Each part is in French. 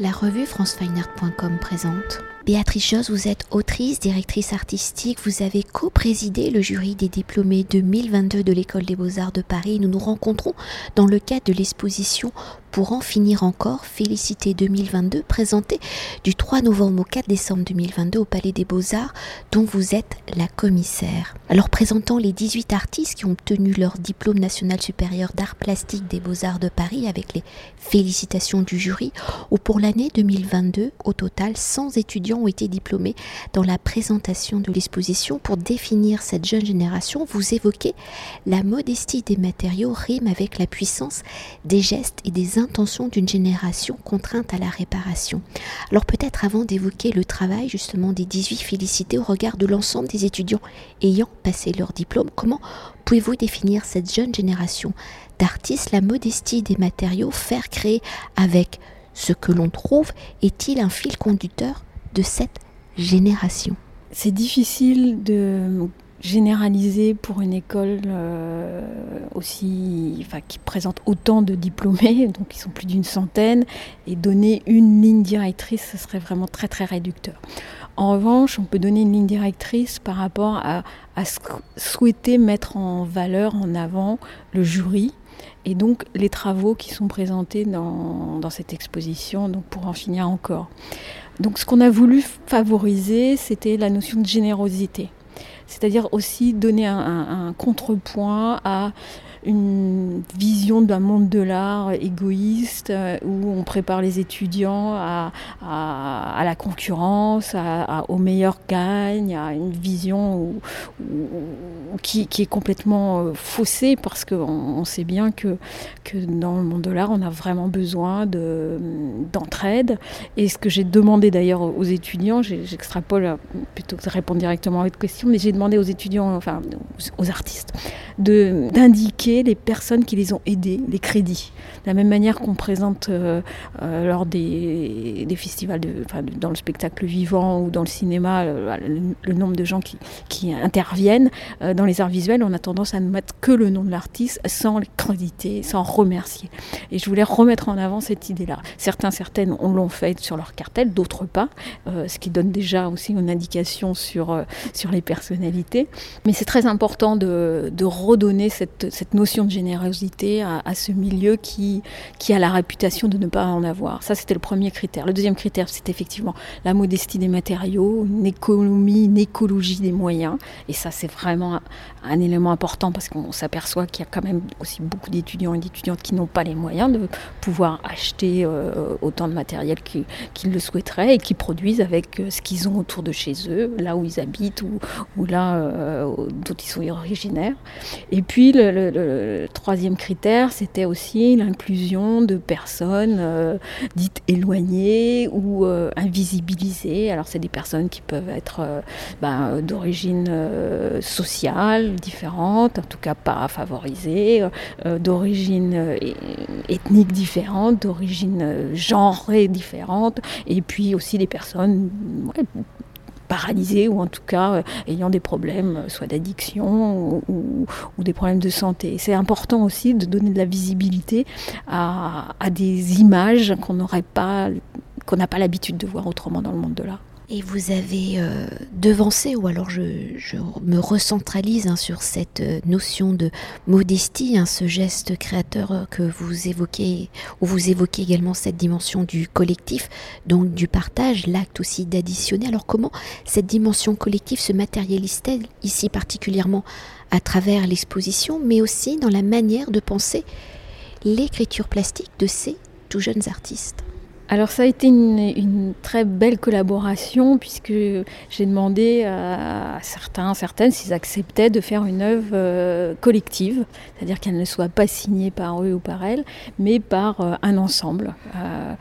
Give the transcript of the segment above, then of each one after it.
La revue francefineart.com présente. Béatrice Josse, vous êtes autrice, directrice artistique, vous avez co-présidé le jury des diplômés 2022 de l'École des Beaux-Arts de Paris. Nous nous rencontrons dans le cadre de l'exposition pour en finir encore, Félicité 2022, présentée du 3 novembre au 4 décembre 2022 au Palais des Beaux-Arts, dont vous êtes la commissaire. Alors présentant les 18 artistes qui ont obtenu leur diplôme national supérieur d'art plastique des Beaux-Arts de Paris avec les félicitations du jury, ou pour l'année 2022, au total 100 étudiants ont été diplômés dans la présentation de l'exposition. Pour définir cette jeune génération, vous évoquez la modestie des matériaux rime avec la puissance des gestes et des intentions d'une génération contrainte à la réparation. Alors peut-être avant d'évoquer le travail justement des 18 félicités au regard de l'ensemble des étudiants ayant passé leur diplôme, comment pouvez-vous définir cette jeune génération d'artistes, la modestie des matériaux, faire créer avec ce que l'on trouve, est-il un fil conducteur de cette génération? C'est difficile de généraliser pour une école euh, aussi, enfin, qui présente autant de diplômés, donc ils sont plus d'une centaine, et donner une ligne directrice, ce serait vraiment très très réducteur. En revanche, on peut donner une ligne directrice par rapport à, à souhaiter mettre en valeur, en avant le jury, et donc les travaux qui sont présentés dans, dans cette exposition, donc pour en finir encore. Donc ce qu'on a voulu favoriser, c'était la notion de générosité c'est-à-dire aussi donner un, contrepoint à une vision d'un monde de l'art égoïste euh, où on prépare les étudiants à, la concurrence, à, au meilleur gagne, à une vision qui, est complètement euh, faussée parce qu'on on sait bien que, que dans le monde de l'art, on a vraiment besoin d'entraide. et ce que j'ai demandé d'ailleurs aux étudiants, j'extrapole plutôt que de répondre directement à votre question, mais j'ai demandé aux étudiants, enfin aux artistes, d'indiquer les personnes qui les ont aidés, les crédits. De la même manière qu'on présente euh, euh, lors des, festivals, dans le spectacle vivant ou dans le cinéma, euh, le, nombre de gens qui, qui interviennent. dans les arts visuels, on a tendance à ne mettre que le nom de l'artiste sans le créditer, sans remercier. Et je voulais remettre en avant cette idée-là. Certains, certaines, on l'ont fait sur leur cartel, d'autres pas, ce qui donne déjà aussi une indication sur, sur les personnalités. Mais c'est très important de, de redonner cette, cette notion de générosité à, ce milieu qui, qui a la réputation de ne pas en avoir. Ça, c'était le premier critère. Le deuxième critère, c'est effectivement la modestie des matériaux, une économie, une écologie des moyens. Et ça, c'est vraiment un, élément important parce qu'on s'aperçoit qu'il y a quand même aussi beaucoup d'étudiants et d'étudiantes qui n'ont pas les moyens de pouvoir acheter euh, autant de matériel qu'ils le souhaiteraient et qui produisent avec euh, ce qu'ils ont autour de chez eux, là où ils habitent ou, là euh, dont ils sont originaires. Et puis, le troisième critère, c'était aussi l'inclusion de personnes euh, dites éloignées ou euh, invisibilisées. Alors c'est des personnes qui peuvent être euh, ben, d'origine sociale différente, en tout cas pas favorisée, d'origine ethnique différente, d'origine genrée différente, et puis aussi des personnes paralysés ou en tout cas euh, ayant des problèmes euh, soit d'addiction ou, des problèmes de santé. C'est important aussi de donner de la visibilité à, des images qu'on n'aurait pas qu'on n'a pas l'habitude de voir autrement dans le monde de l'art. Et vous avez euh, devancé, ou alors je, me recentralise hein, sur cette euh, notion de modestie, hein, ce geste créateur euh, que vous évoquez, ou vous évoquez également cette dimension du collectif, donc du partage, l'acte aussi d'additionner. Alors comment cette dimension collective se matérialise-t-elle ici particulièrement à travers l'exposition, mais aussi dans la manière de penser l'écriture plastique de ces tout jeunes artistes? Alors ça a été une, très belle collaboration puisque j'ai demandé à certains, certaines s'ils acceptaient de faire une œuvre euh, collective, c'est-à-dire qu'elle ne soit pas signée par eux ou par elles, mais par euh, un ensemble. Euh,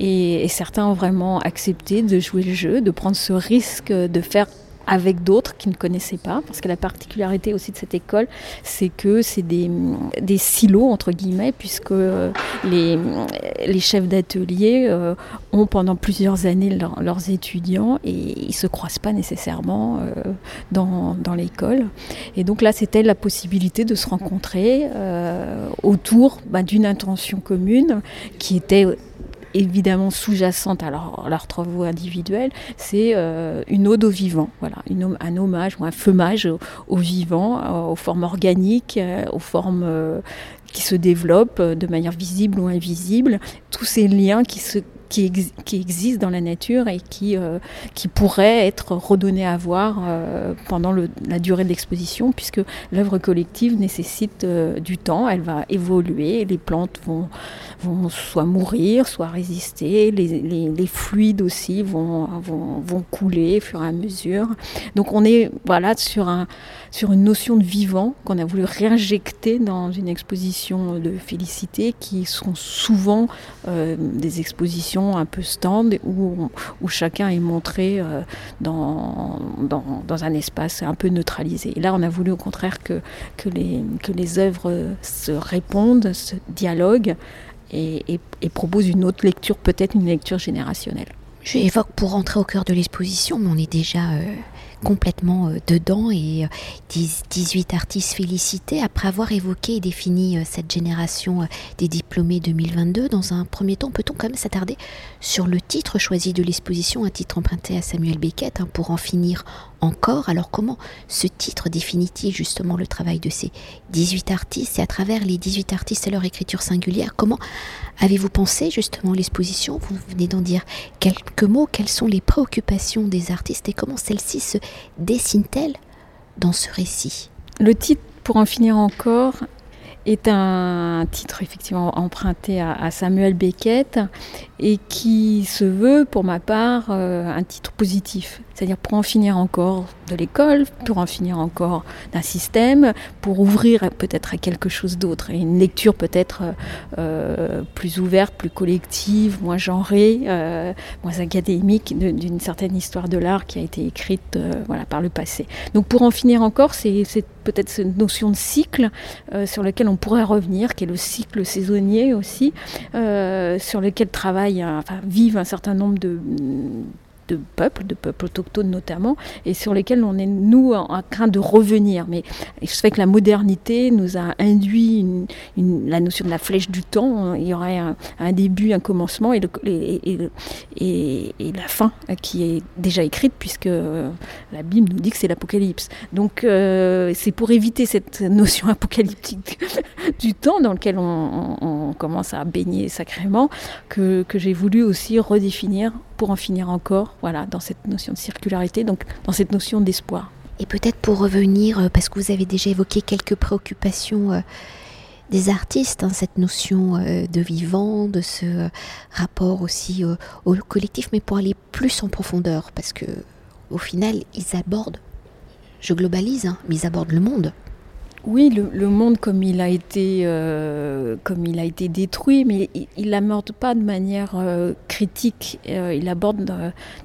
et, et certains ont vraiment accepté de jouer le jeu, de prendre ce risque de faire avec d'autres qui ne connaissaient pas, parce que la particularité aussi de cette école, c'est que c'est des, des, silos, entre guillemets, puisque euh, les, les chefs d'atelier euh, ont pendant plusieurs années leurs étudiants et ils ne se croisent pas nécessairement euh, dans, dans l'école. Et donc là, c'était la possibilité de se rencontrer autour bah, d'une intention commune qui était évidemment sous-jacente à leurs travaux individuels, c'est une ode au vivant, voilà, un hommage ou un feumage au, vivant, aux formes organiques, aux formes qui se développent de manière visible ou invisible, tous ces liens qui se qui, qui existent dans la nature et qui, euh, pourraient être redonnés à voir euh, pendant la durée de l'exposition, puisque l'œuvre collective nécessite euh, du temps, elle va évoluer, les plantes vont, soit mourir, soit résister, les, fluides aussi vont, couler au fur et à mesure. Donc on est voilà, sur, un, sur une notion de vivant qu'on a voulu réinjecter dans une exposition de félicité qui sont souvent des expositions un peu stand où, chacun est montré euh, dans, un espace un peu neutralisé. Là, on a voulu au contraire que, les, œuvres se répondent, se dialoguent et proposent une autre lecture, peut-être une lecture générationnelle. Je évoque pour rentrer au cœur de l'exposition, mais on est déjà euh, complètement euh, dedans et 18 euh, artistes félicités après avoir évoqué et défini euh, cette génération des diplômés 2022. Dans un premier temps, peut-on quand même s'attarder sur le titre choisi de l'exposition, un titre emprunté à Samuel Beckett, hein, pour en finir encore. Alors comment ce titre définit-il justement le travail de ces 18 artistes et à travers les 18 artistes et leur écriture singulière, comment avez-vous pensé justement l'exposition? Vous venez d'en dire quelques mots. Quelles sont les préoccupations des artistes et comment celles-ci se dessinent-elles dans ce récit? Le titre, pour en finir encore, est un titre effectivement emprunté à, Samuel Beckett et qui se veut, pour ma part, euh, un titre positif. C'est-à-dire pour en finir encore de l'école, pour en finir encore d'un système, pour ouvrir peut-être à quelque chose d'autre, et une lecture peut-être euh, plus ouverte, plus collective, moins genrée, euh, moins académique d'une certaine histoire de l'art qui a été écrite euh, voilà, par le passé. Donc pour en finir encore, c'est peut-être cette notion de cycle euh, sur lequel on pourrait revenir, qui est le cycle saisonnier aussi, euh, sur lequel travaillent, enfin, vivent un certain nombre de de peuples, de peuples autochtones notamment, et sur lesquels on est, nous, en, train de revenir. Mais se fait que la modernité nous a induit la notion de la flèche du temps. Il y aurait un, début, un commencement et, la fin qui est déjà écrite, puisque la Bible nous dit que c'est l'Apocalypse. Donc euh, c'est pour éviter cette notion apocalyptique du temps dans lequel on, commence à baigner sacrément que j'ai voulu aussi redéfinir pour en finir encore, voilà, dans cette notion de circularité, donc dans cette notion d'espoir. Et peut-être pour revenir, euh, parce que vous avez déjà évoqué quelques préoccupations euh, des artistes, hein, cette notion euh, de vivant, de ce rapport aussi au collectif, mais pour aller plus en profondeur, parce que au final, ils abordent, je globalise, hein, mais ils abordent le monde. Oui, le, monde comme il a été, euh, comme il a été détruit, mais il l'aborde pas de manière euh, critique. Euh, il l'aborde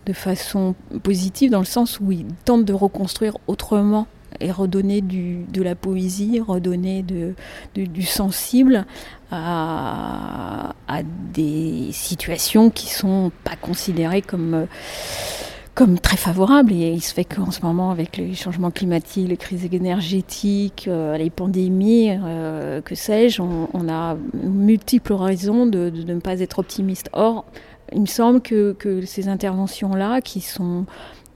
de, façon positive dans le sens où il tente de reconstruire autrement et redonner du, de la poésie, redonner du sensible à, à, des situations qui sont pas considérées comme comme très favorable. Et il se fait qu'en ce moment, avec les changements climatiques, les crises énergétiques, euh, les pandémies, euh, que sais-je, on, a multiples raisons de, ne pas être optimiste. Or, il me semble que, ces interventions-là, qui sont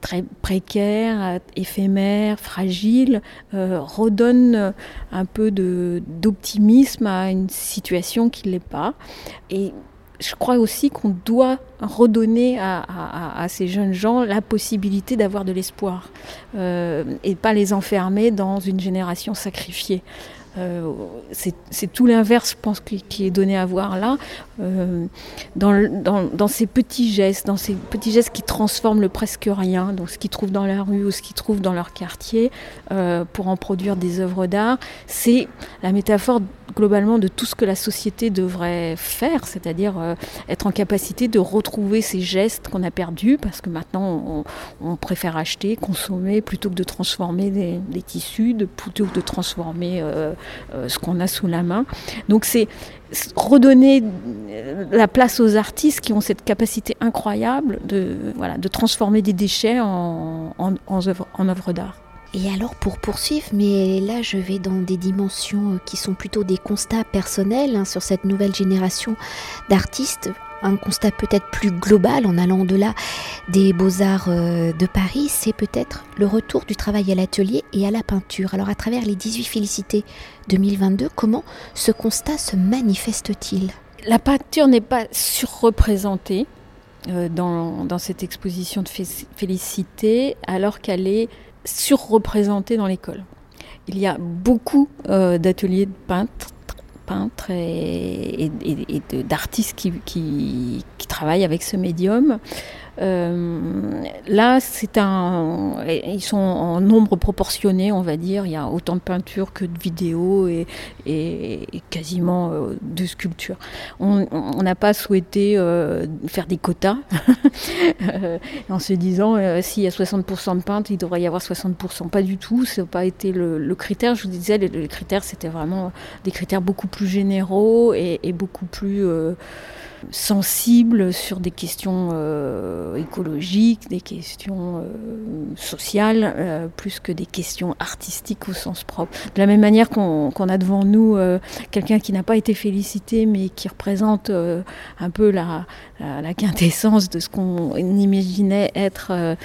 très précaires, éphémères, fragiles, euh, redonnent un peu d'optimisme à une situation qui ne l'est pas. Et je crois aussi qu'on doit redonner à, ces jeunes gens la possibilité d'avoir de l'espoir euh, et pas les enfermer dans une génération sacrifiée. Euh, c'est tout l'inverse, je pense, qui, est donné à voir là, euh, dans, ces petits gestes, dans ces petits gestes qui transforment le presque rien, donc ce qu'ils trouvent dans la rue ou ce qu'ils trouvent dans leur quartier, pour en produire des œuvres d'art. C'est la métaphore globalement de tout ce que la société devrait faire, c'est-à-dire être en capacité de retrouver ces gestes qu'on a perdus, parce que maintenant on, préfère acheter, consommer, plutôt que de transformer des, tissus, de, plutôt que de transformer euh, ce qu'on a sous la main. Donc c'est redonner euh, la place aux artistes qui ont cette capacité incroyable de, voilà, de transformer des déchets en, en, en œuvres œuvre d'art. Et alors pour poursuivre, mais là je vais dans des dimensions euh, qui sont plutôt des constats personnels hein, sur cette nouvelle génération d'artistes. un constat peut-être plus global en allant au-delà des beaux-arts euh, de Paris, c'est peut-être le retour du travail à l'atelier et à la peinture. Alors à travers les 18 félicités 2022, comment ce constat se manifeste-t-il? La peinture n'est pas surreprésentée euh, dans, dans, cette exposition de félicité alors qu'elle est surreprésentée dans l'école. Il y a beaucoup euh, d'ateliers de peintres peintres et, d'artistes qui, travaillent avec ce médium. Euh, là, c'est un, ils sont en nombre proportionné, on va dire. Il y a autant de peintures que de vidéos et, quasiment euh, de sculptures. On n'a pas souhaité euh, faire des quotas en se disant s'il y a 60% de peintres, il devrait y avoir 60%. Pas du tout. Ça n'a pas été le, critère. Je vous disais, les, critères, c'était vraiment des critères beaucoup plus généraux et beaucoup plus sensible sur des questions euh, écologiques, des questions euh, sociales, euh, plus que des questions artistiques au sens propre. De la même manière qu'on a devant nous quelqu'un qui n'a pas été félicité, mais qui représente un peu la, la, quintessence de ce qu'on imaginait être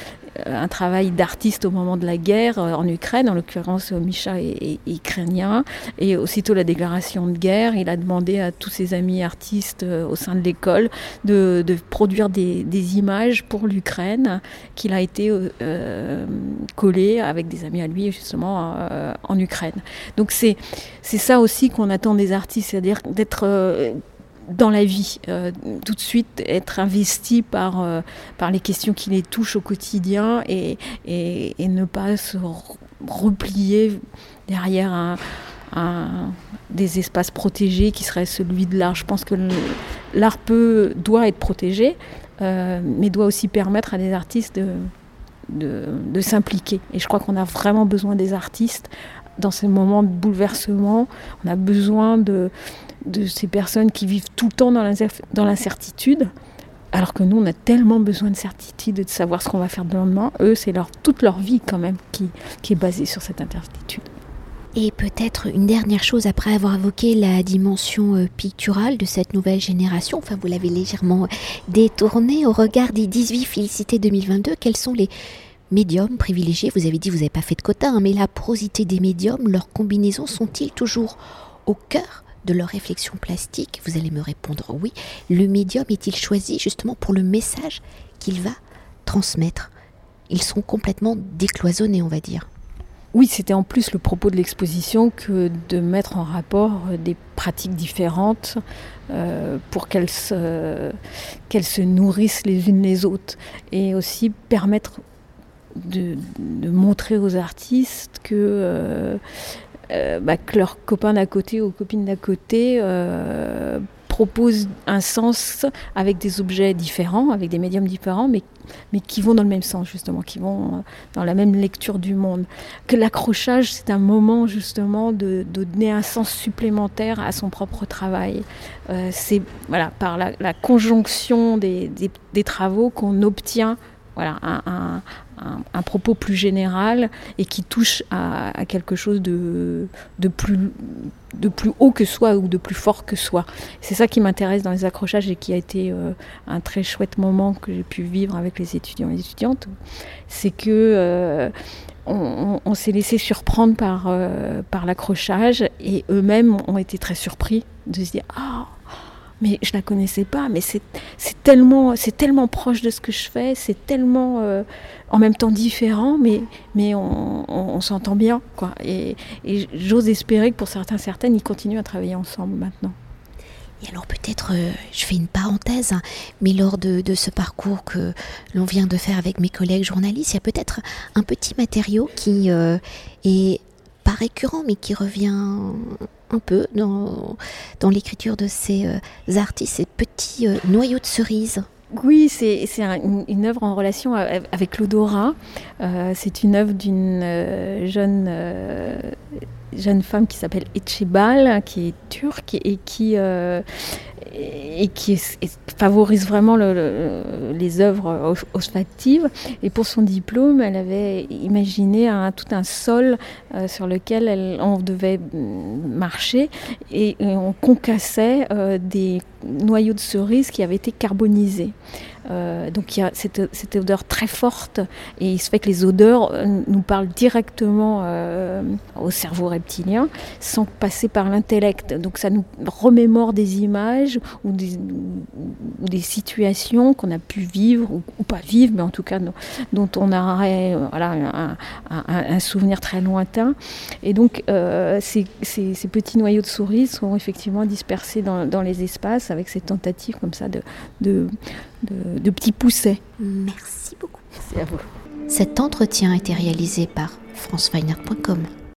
un travail d'artiste au moment de la guerre en Ukraine, en l'occurrence Micha est, ukrainien, et aussitôt la déclaration de guerre, il a demandé à tous ses amis artistes au sein de l'école de, produire des, images pour l'Ukraine, qu'il a été euh, collé avec des amis à lui justement euh, en Ukraine. Donc c'est ça aussi qu'on attend des artistes, c'est-à-dire d'être euh, dans la vie, tout de suite être investi par, par les questions qui les touchent au quotidien et, et ne pas se replier derrière un, des espaces protégés qui serait celui de l'art. Je pense que l'art peut, doit être protégé, euh, mais doit aussi permettre à des artistes de, de, s'impliquer. Et je crois qu'on a vraiment besoin des artistes dans ces moments de bouleversement. On a besoin de, de ces personnes qui vivent tout le temps dans l'incertitude. Alors que nous, on a tellement besoin de certitude et de savoir ce qu'on va faire le lendemain. Eux, c'est leur, toute leur vie quand même qui, qui est basée sur cette incertitude. Et peut-être une dernière chose après avoir évoqué la dimension euh, picturale de cette nouvelle génération, enfin vous l'avez légèrement détourné au regard des 18 félicités 2022, quels sont les médiums privilégiés? Vous avez dit vous n'avez pas fait de quota, hein, mais la porosité des médiums, leurs combinaisons sont-ils toujours au cœur de leur réflexion plastique? Vous allez me répondre oui. Le médium est-il choisi justement pour le message qu'il va transmettre? Ils sont complètement décloisonnés, on va dire. Oui, c'était en plus le propos de l'exposition que de mettre en rapport des pratiques différentes euh, pour qu'elles se, nourrissent les unes les autres et aussi permettre de, montrer aux artistes que, euh, euh, bah, que leurs copains d'à côté ou copines d'à côté proposent un sens avec des objets différents, avec des médiums différents, mais, mais qui vont dans le même sens, justement, qui vont euh, dans la même lecture du monde. Que l'accrochage, c'est un moment, justement, de, donner un sens supplémentaire à son propre travail. Euh, c'est voilà, par la, conjonction des, des travaux qu'on obtient voilà, un, propos plus général et qui touche à, quelque chose de, de, plus, de plus haut que soi ou de plus fort que soi. C'est ça qui m'intéresse dans les accrochages et qui a été euh, un très chouette moment que j'ai pu vivre avec les étudiants et les étudiantes. C'est que euh, on, s'est laissé surprendre par, euh, par l'accrochage et eux-mêmes ont été très surpris de se dire Ah, mais je la connaissais pas, mais c'est tellement, tellement proche de ce que je fais, c'est tellement euh, en même temps différent, mais, mais on, s'entend bien. Quoi. Et, j'ose espérer que pour certains, certaines, ils continuent à travailler ensemble maintenant. Et alors peut-être, euh, je fais une parenthèse, hein, mais lors de, ce parcours que l'on vient de faire avec mes collègues journalistes, il y a peut-être un petit matériau qui euh, est récurrent, mais qui revient un peu dans, dans l'écriture de ces euh, artistes, ces petits euh, noyaux de cerises. Oui, c'est une, œuvre en relation avec l'odorat. Euh, c'est une œuvre d'une jeune, jeune femme qui s'appelle Etchebal, qui est turque et qui, et qui favorise vraiment les œuvres olfactives. Et pour son diplôme, elle avait imaginé un, tout un sol euh, sur lequel on devait marcher et, on concassait euh, des noyaux de cerises qui avaient été carbonisés. Euh, donc il y a cette, odeur très forte et il se fait que les odeurs euh, nous parlent directement euh, au cerveau reptilien sans passer par l'intellect. Donc ça nous remémore des images ou des, situations qu'on a pu vivre ou, pas vivre, mais en tout cas dont on aurait voilà, un, souvenir très lointain. Et donc ces, petits noyaux de souris sont effectivement dispersés dans, dans les espaces avec ces tentatives comme ça de, de de, petits poussets. Merci beaucoup. Merci à vous. Cet entretien a été réalisé par franceweiner.com.